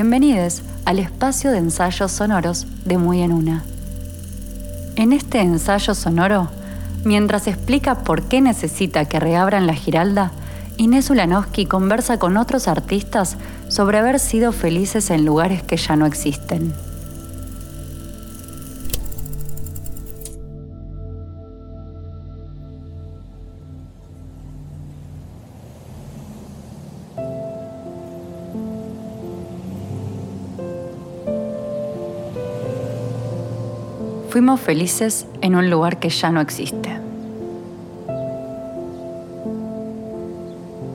Bienvenidos al espacio de ensayos sonoros de Muy en Una. En este ensayo sonoro, mientras explica por qué necesita que reabran la Giralda, Inés Ulanowski conversa con otros artistas sobre haber sido felices en lugares que ya no existen. Fuimos felices en un lugar que ya no existe.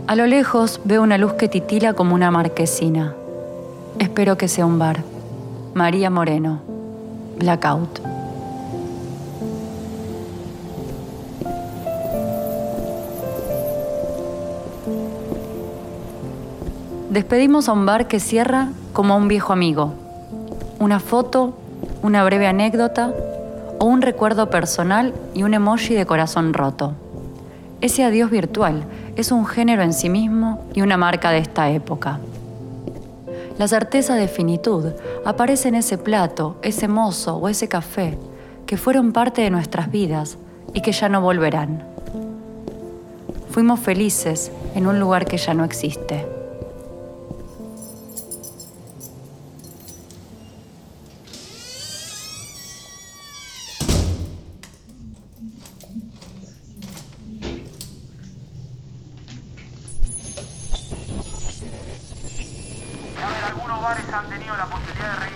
A lo lejos veo una luz que titila como una marquesina. Espero que sea un bar. María Moreno. Blackout. Despedimos a un bar que cierra como a un viejo amigo. Una foto, una breve anécdota o un recuerdo personal y un emoji de corazón roto. Ese adiós virtual es un género en sí mismo y una marca de esta época. La certeza de finitud aparece en ese plato, ese mozo o ese café que fueron parte de nuestras vidas y que ya no volverán. Fuimos felices en un lugar que ya no existe. La posibilidad.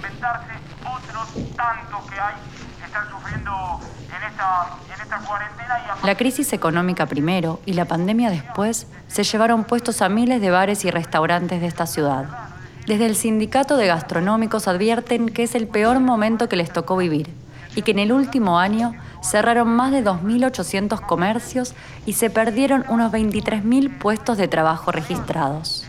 La crisis económica primero y la pandemia después se llevaron puestos a miles de bares y restaurantes de esta ciudad. Desde el sindicato de gastronómicos advierten que es el peor momento que les tocó vivir y que en el último año cerraron más de 2.800 comercios y se perdieron unos 23.000 puestos de trabajo registrados.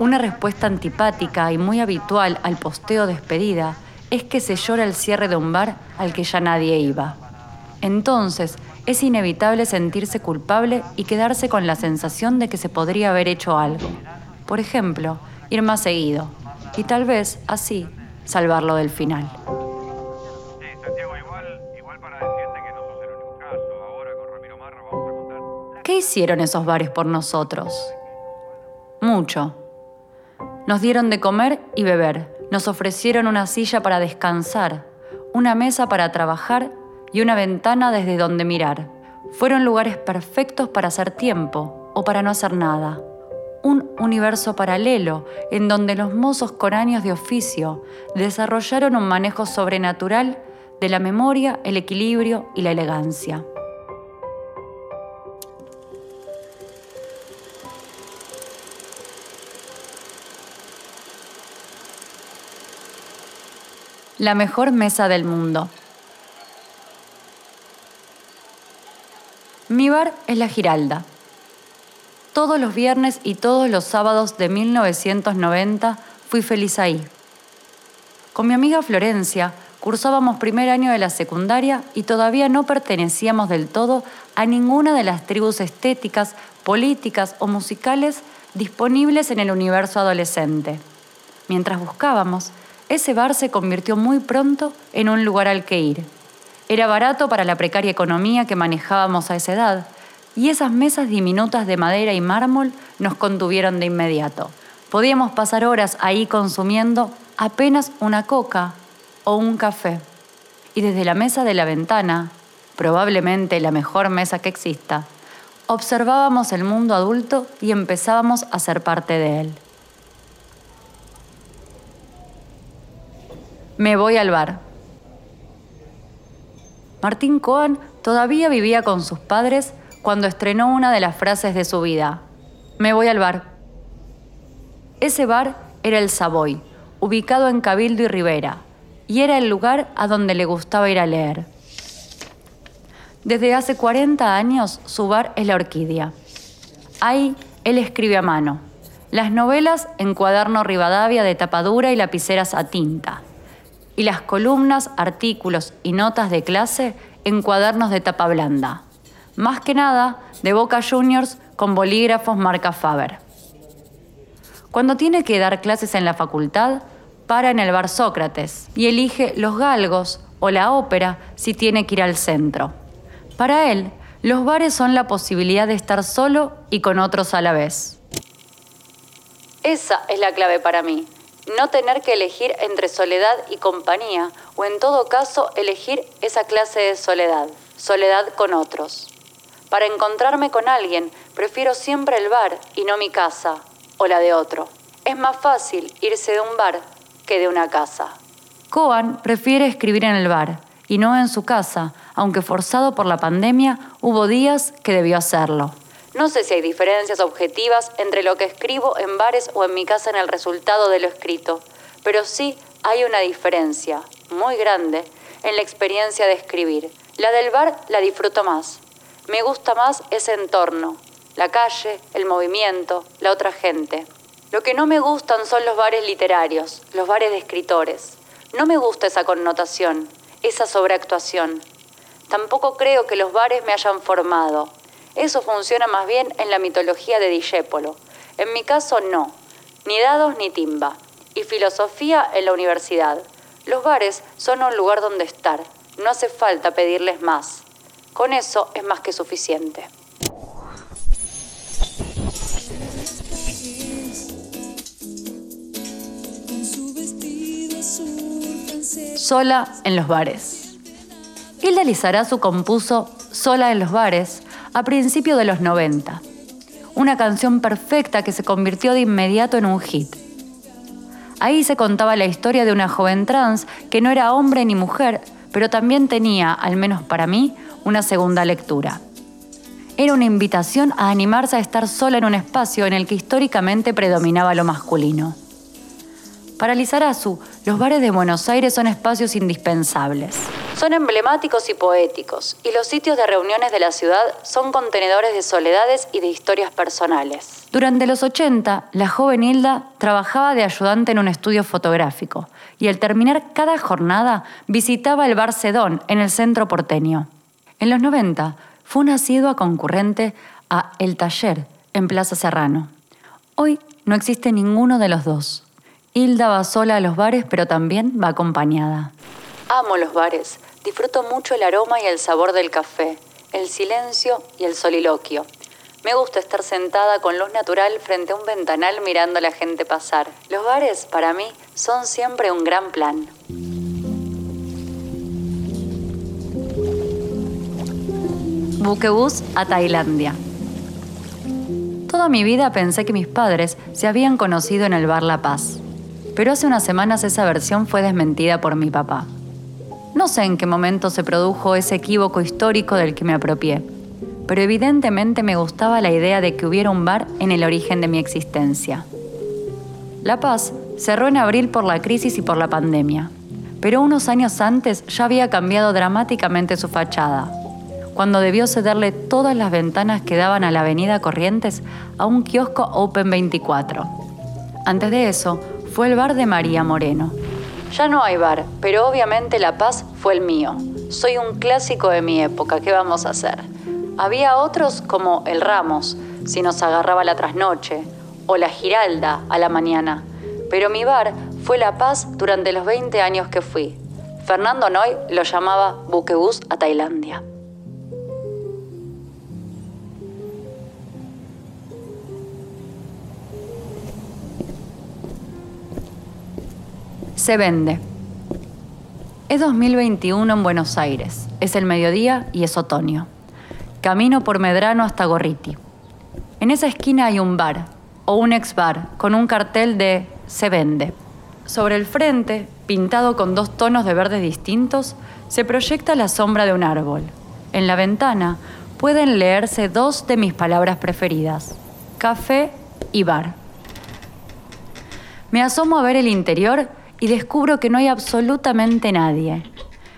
Una respuesta antipática y muy habitual al posteo despedida es que se llora el cierre de un bar al que ya nadie iba. Entonces, es inevitable sentirse culpable y quedarse con la sensación de que se podría haber hecho algo. Por ejemplo, ir más seguido y tal vez así salvarlo del final. ¿Qué hicieron esos bares por nosotros? Mucho. Nos dieron de comer y beber, nos ofrecieron una silla para descansar, una mesa para trabajar y una ventana desde donde mirar. Fueron lugares perfectos para hacer tiempo o para no hacer nada. Un universo paralelo en donde los mozos con años de oficio desarrollaron un manejo sobrenatural de la memoria, el equilibrio y la elegancia. La mejor mesa del mundo. Mi bar es la Giralda. Todos los viernes y todos los sábados de 1990 fui feliz ahí. Con mi amiga Florencia cursábamos primer año de la secundaria y todavía no pertenecíamos del todo a ninguna de las tribus estéticas, políticas o musicales disponibles en el universo adolescente. Mientras buscábamos, ese bar se convirtió muy pronto en un lugar al que ir. Era barato para la precaria economía que manejábamos a esa edad, y esas mesas diminutas de madera y mármol nos contuvieron de inmediato. Podíamos pasar horas ahí consumiendo apenas una coca o un café. Y desde la mesa de la ventana, probablemente la mejor mesa que exista, observábamos el mundo adulto y empezábamos a ser parte de él. Me voy al bar. Martín Cohen todavía vivía con sus padres cuando estrenó una de las frases de su vida. Me voy al bar. Ese bar era el Savoy, ubicado en Cabildo y Rivera, y era el lugar a donde le gustaba ir a leer. Desde hace 40 años su bar es la Orquídea. Ahí él escribe a mano. Las novelas en cuaderno Rivadavia de tapadura y lapiceras a tinta y las columnas, artículos y notas de clase en cuadernos de tapa blanda. Más que nada, de Boca Juniors con bolígrafos marca Faber. Cuando tiene que dar clases en la facultad, para en el bar Sócrates y elige los galgos o la ópera si tiene que ir al centro. Para él, los bares son la posibilidad de estar solo y con otros a la vez. Esa es la clave para mí. No tener que elegir entre soledad y compañía, o en todo caso elegir esa clase de soledad, soledad con otros. Para encontrarme con alguien, prefiero siempre el bar y no mi casa o la de otro. Es más fácil irse de un bar que de una casa. Coan prefiere escribir en el bar y no en su casa, aunque forzado por la pandemia hubo días que debió hacerlo. No sé si hay diferencias objetivas entre lo que escribo en bares o en mi casa en el resultado de lo escrito, pero sí hay una diferencia muy grande en la experiencia de escribir. La del bar la disfruto más. Me gusta más ese entorno, la calle, el movimiento, la otra gente. Lo que no me gustan son los bares literarios, los bares de escritores. No me gusta esa connotación, esa sobreactuación. Tampoco creo que los bares me hayan formado, eso funciona más bien en la mitología de Dijépolo. En mi caso no, ni dados ni timba. Y filosofía en la universidad. Los bares son un lugar donde estar. No hace falta pedirles más. Con eso es más que suficiente. Sola en los bares. Hilda Lizarazu compuso Sola en los bares a principios de los 90. Una canción perfecta que se convirtió de inmediato en un hit. Ahí se contaba la historia de una joven trans que no era hombre ni mujer, pero también tenía, al menos para mí, una segunda lectura. Era una invitación a animarse a estar sola en un espacio en el que históricamente predominaba lo masculino. Para Lizarazu, los bares de Buenos Aires son espacios indispensables. Son emblemáticos y poéticos, y los sitios de reuniones de la ciudad son contenedores de soledades y de historias personales. Durante los 80, la joven Hilda trabajaba de ayudante en un estudio fotográfico, y al terminar cada jornada visitaba el bar Sedón en el centro porteño. En los 90, fue una asidua concurrente a El Taller, en Plaza Serrano. Hoy no existe ninguno de los dos. Hilda va sola a los bares, pero también va acompañada. Amo los bares, Disfruto mucho el aroma y el sabor del café, el silencio y el soliloquio. Me gusta estar sentada con luz natural frente a un ventanal mirando a la gente pasar. Los bares, para mí, son siempre un gran plan. Buquebus a Tailandia. Toda mi vida pensé que mis padres se habían conocido en el bar La Paz, pero hace unas semanas esa versión fue desmentida por mi papá. No sé en qué momento se produjo ese equívoco histórico del que me apropié, pero evidentemente me gustaba la idea de que hubiera un bar en el origen de mi existencia. La Paz cerró en abril por la crisis y por la pandemia, pero unos años antes ya había cambiado dramáticamente su fachada, cuando debió cederle todas las ventanas que daban a la avenida Corrientes a un kiosco Open 24. Antes de eso, fue el bar de María Moreno, ya no hay bar, pero obviamente La Paz fue el mío. Soy un clásico de mi época, ¿qué vamos a hacer? Había otros como el Ramos, si nos agarraba la trasnoche, o la Giralda a la mañana. Pero mi bar fue La Paz durante los 20 años que fui. Fernando Noy lo llamaba buquebús a Tailandia. Se vende. Es 2021 en Buenos Aires. Es el mediodía y es otoño. Camino por Medrano hasta Gorriti. En esa esquina hay un bar, o un ex bar, con un cartel de Se vende. Sobre el frente, pintado con dos tonos de verde distintos, se proyecta la sombra de un árbol. En la ventana pueden leerse dos de mis palabras preferidas, café y bar. Me asomo a ver el interior y descubro que no hay absolutamente nadie.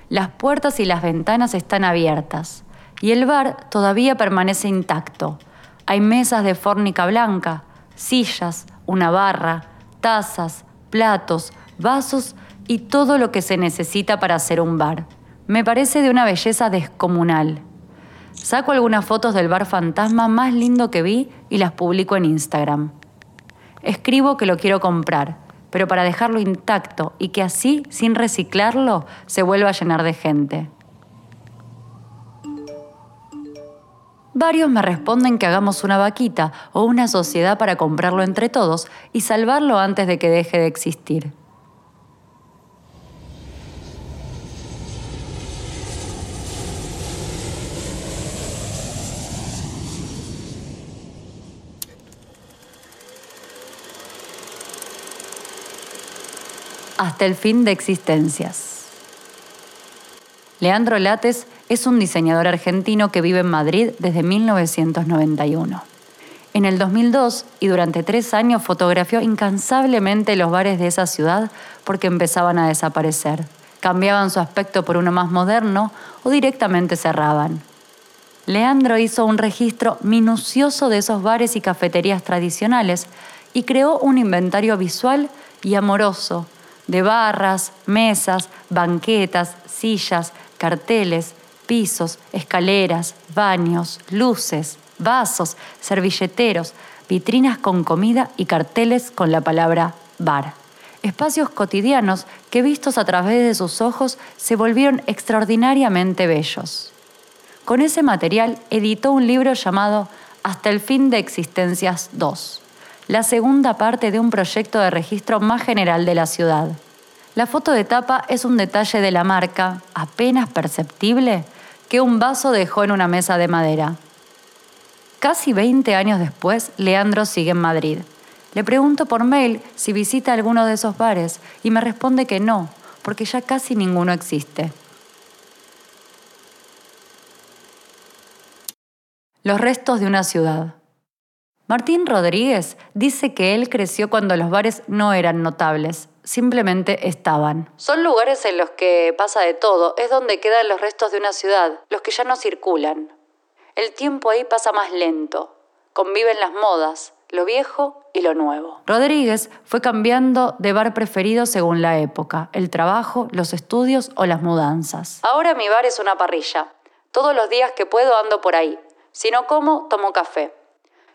Las puertas y las ventanas están abiertas y el bar todavía permanece intacto. Hay mesas de fórnica blanca, sillas, una barra, tazas, platos, vasos y todo lo que se necesita para hacer un bar. Me parece de una belleza descomunal. Saco algunas fotos del bar fantasma más lindo que vi y las publico en Instagram. Escribo que lo quiero comprar pero para dejarlo intacto y que así, sin reciclarlo, se vuelva a llenar de gente. Varios me responden que hagamos una vaquita o una sociedad para comprarlo entre todos y salvarlo antes de que deje de existir. Hasta el fin de existencias. Leandro Lates es un diseñador argentino que vive en Madrid desde 1991. En el 2002 y durante tres años fotografió incansablemente los bares de esa ciudad porque empezaban a desaparecer. Cambiaban su aspecto por uno más moderno o directamente cerraban. Leandro hizo un registro minucioso de esos bares y cafeterías tradicionales y creó un inventario visual y amoroso de barras, mesas, banquetas, sillas, carteles, pisos, escaleras, baños, luces, vasos, servilleteros, vitrinas con comida y carteles con la palabra bar. Espacios cotidianos que vistos a través de sus ojos se volvieron extraordinariamente bellos. Con ese material editó un libro llamado Hasta el fin de Existencias 2, la segunda parte de un proyecto de registro más general de la ciudad. La foto de tapa es un detalle de la marca, apenas perceptible, que un vaso dejó en una mesa de madera. Casi 20 años después, Leandro sigue en Madrid. Le pregunto por mail si visita alguno de esos bares y me responde que no, porque ya casi ninguno existe. Los restos de una ciudad. Martín Rodríguez dice que él creció cuando los bares no eran notables, simplemente estaban. Son lugares en los que pasa de todo, es donde quedan los restos de una ciudad, los que ya no circulan. El tiempo ahí pasa más lento, conviven las modas, lo viejo y lo nuevo. Rodríguez fue cambiando de bar preferido según la época, el trabajo, los estudios o las mudanzas. Ahora mi bar es una parrilla. Todos los días que puedo ando por ahí. Si no como, tomo café.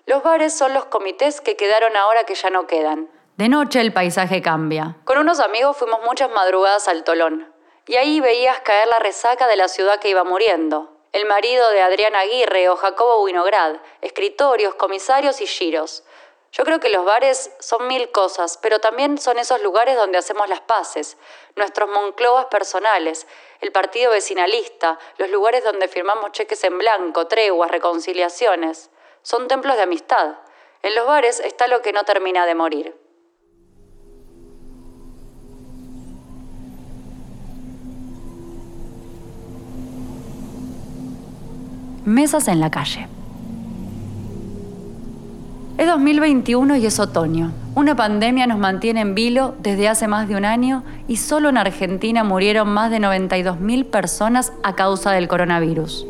Los bares son los comités que quedaron ahora que ya no quedan. De noche el paisaje cambia. Con unos amigos fuimos muchas madrugadas al Tolón. Y ahí veías caer la resaca de la ciudad que iba muriendo. El marido de Adrián Aguirre o Jacobo Winograd, escritorios, comisarios y giros. Yo creo que los bares son mil cosas, pero también son esos lugares donde hacemos las paces, nuestros Moncloas personales, el partido vecinalista, los lugares donde firmamos cheques en blanco, treguas, reconciliaciones. Son templos de amistad. En los bares está lo que no termina de morir. mesas en la calle. Es 2021 y es otoño. Una pandemia nos mantiene en vilo desde hace más de un año y solo en Argentina murieron más de 92.000 personas a causa del coronavirus.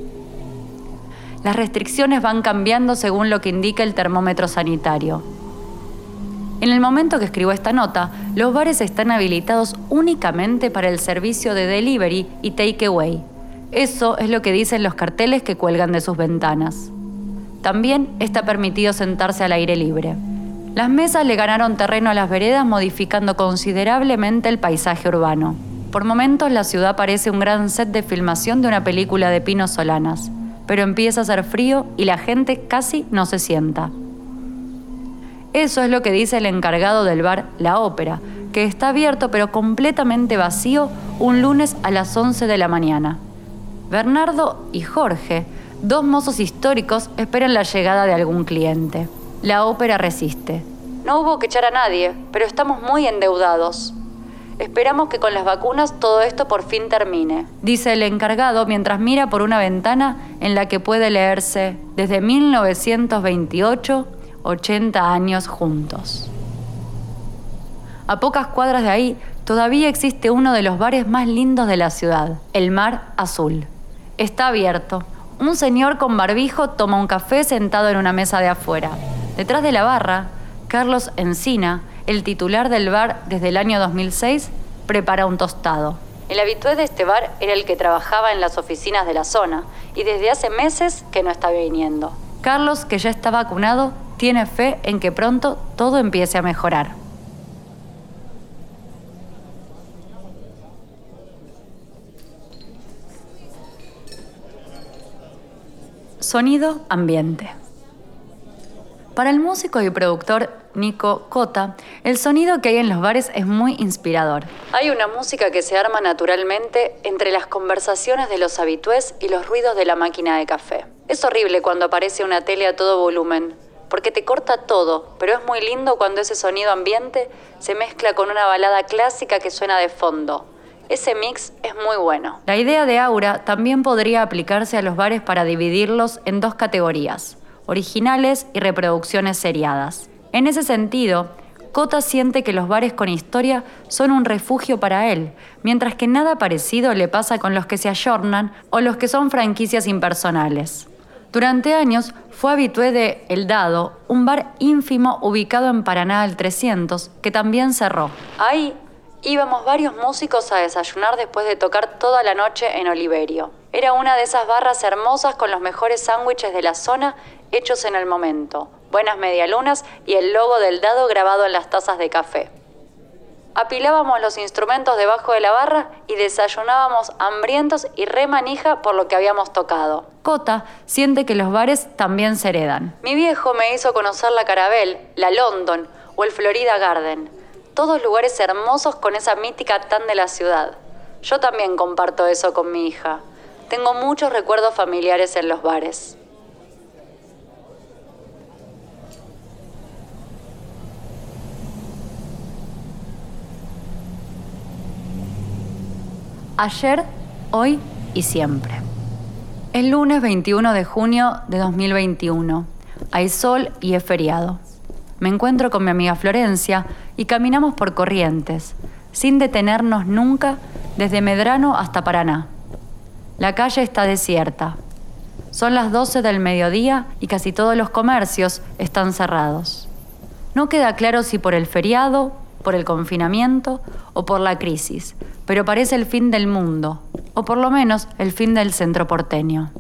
Las restricciones van cambiando según lo que indica el termómetro sanitario. En el momento que escribo esta nota, los bares están habilitados únicamente para el servicio de delivery y takeaway eso es lo que dicen los carteles que cuelgan de sus ventanas. También está permitido sentarse al aire libre. Las mesas le ganaron terreno a las veredas modificando considerablemente el paisaje urbano. Por momentos la ciudad parece un gran set de filmación de una película de Pino Solanas, pero empieza a hacer frío y la gente casi no se sienta. Eso es lo que dice el encargado del bar La Ópera, que está abierto pero completamente vacío un lunes a las 11 de la mañana. Bernardo y Jorge, dos mozos históricos, esperan la llegada de algún cliente. La ópera resiste. No hubo que echar a nadie, pero estamos muy endeudados. Esperamos que con las vacunas todo esto por fin termine, dice el encargado mientras mira por una ventana en la que puede leerse desde 1928, 80 años juntos. A pocas cuadras de ahí todavía existe uno de los bares más lindos de la ciudad, el Mar Azul. Está abierto. Un señor con barbijo toma un café sentado en una mesa de afuera. Detrás de la barra, Carlos Encina, el titular del bar desde el año 2006, prepara un tostado. El habitué de este bar era el que trabajaba en las oficinas de la zona y desde hace meses que no está viniendo. Carlos, que ya está vacunado, tiene fe en que pronto todo empiece a mejorar. Sonido ambiente. Para el músico y productor Nico Cota, el sonido que hay en los bares es muy inspirador. Hay una música que se arma naturalmente entre las conversaciones de los habitués y los ruidos de la máquina de café. Es horrible cuando aparece una tele a todo volumen, porque te corta todo, pero es muy lindo cuando ese sonido ambiente se mezcla con una balada clásica que suena de fondo. Ese mix es muy bueno. La idea de Aura también podría aplicarse a los bares para dividirlos en dos categorías originales y reproducciones seriadas. En ese sentido, Cota siente que los bares con historia son un refugio para él, mientras que nada parecido le pasa con los que se ayornan o los que son franquicias impersonales. Durante años fue habitué de El Dado, un bar ínfimo ubicado en Paraná al 300, que también cerró. Ahí íbamos varios músicos a desayunar después de tocar toda la noche en Oliverio. Era una de esas barras hermosas con los mejores sándwiches de la zona hechos en el momento, buenas medialunas y el logo del dado grabado en las tazas de café. Apilábamos los instrumentos debajo de la barra y desayunábamos hambrientos y remanija por lo que habíamos tocado. Cota siente que los bares también se heredan. Mi viejo me hizo conocer la Carabel, la London o el Florida Garden. Todos lugares hermosos con esa mítica tan de la ciudad. Yo también comparto eso con mi hija. Tengo muchos recuerdos familiares en los bares. Ayer, hoy y siempre. El lunes 21 de junio de 2021. Hay sol y es feriado. Me encuentro con mi amiga Florencia y caminamos por Corrientes, sin detenernos nunca desde Medrano hasta Paraná. La calle está desierta. Son las 12 del mediodía y casi todos los comercios están cerrados. No queda claro si por el feriado, por el confinamiento o por la crisis, pero parece el fin del mundo, o por lo menos el fin del centro porteño.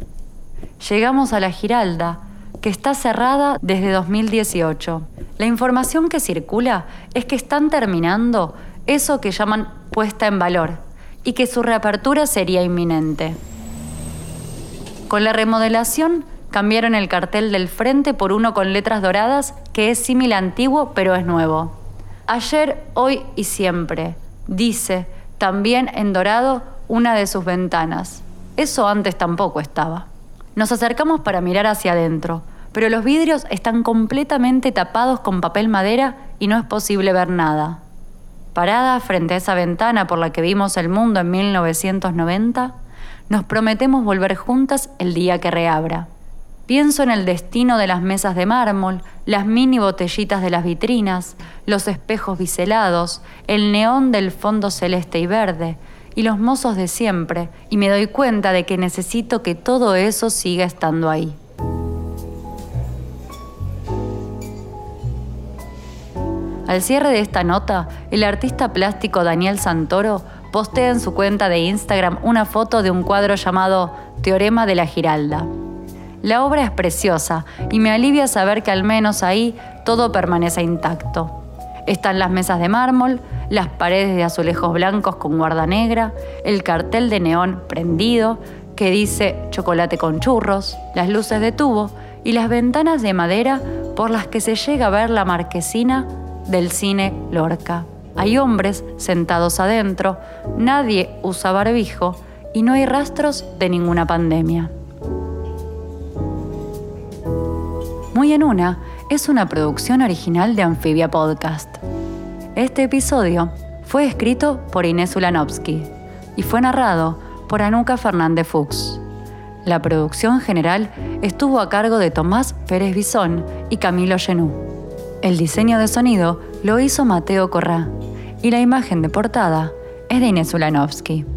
Llegamos a la Giralda, que está cerrada desde 2018. La información que circula es que están terminando eso que llaman puesta en valor y que su reapertura sería inminente. Con la remodelación cambiaron el cartel del frente por uno con letras doradas que es similar antiguo pero es nuevo. Ayer, hoy y siempre, dice también en dorado una de sus ventanas. Eso antes tampoco estaba. Nos acercamos para mirar hacia adentro, pero los vidrios están completamente tapados con papel madera y no es posible ver nada. Parada frente a esa ventana por la que vimos el mundo en 1990, nos prometemos volver juntas el día que reabra. Pienso en el destino de las mesas de mármol, las mini botellitas de las vitrinas, los espejos biselados, el neón del fondo celeste y verde, y los mozos de siempre, y me doy cuenta de que necesito que todo eso siga estando ahí. Al cierre de esta nota, el artista plástico Daniel Santoro postea en su cuenta de Instagram una foto de un cuadro llamado Teorema de la Giralda. La obra es preciosa y me alivia saber que al menos ahí todo permanece intacto. Están las mesas de mármol, las paredes de azulejos blancos con guarda negra, el cartel de neón prendido que dice chocolate con churros, las luces de tubo y las ventanas de madera por las que se llega a ver la marquesina del cine Lorca. Hay hombres sentados adentro, nadie usa barbijo y no hay rastros de ninguna pandemia. Muy en una es una producción original de Amphibia Podcast. Este episodio fue escrito por Inés Ulanovsky y fue narrado por Anuka Fernández Fuchs. La producción general estuvo a cargo de Tomás Pérez Bisón y Camilo Genú. El diseño de sonido lo hizo Mateo Corrá y la imagen de portada es de Inés Ulanovsky.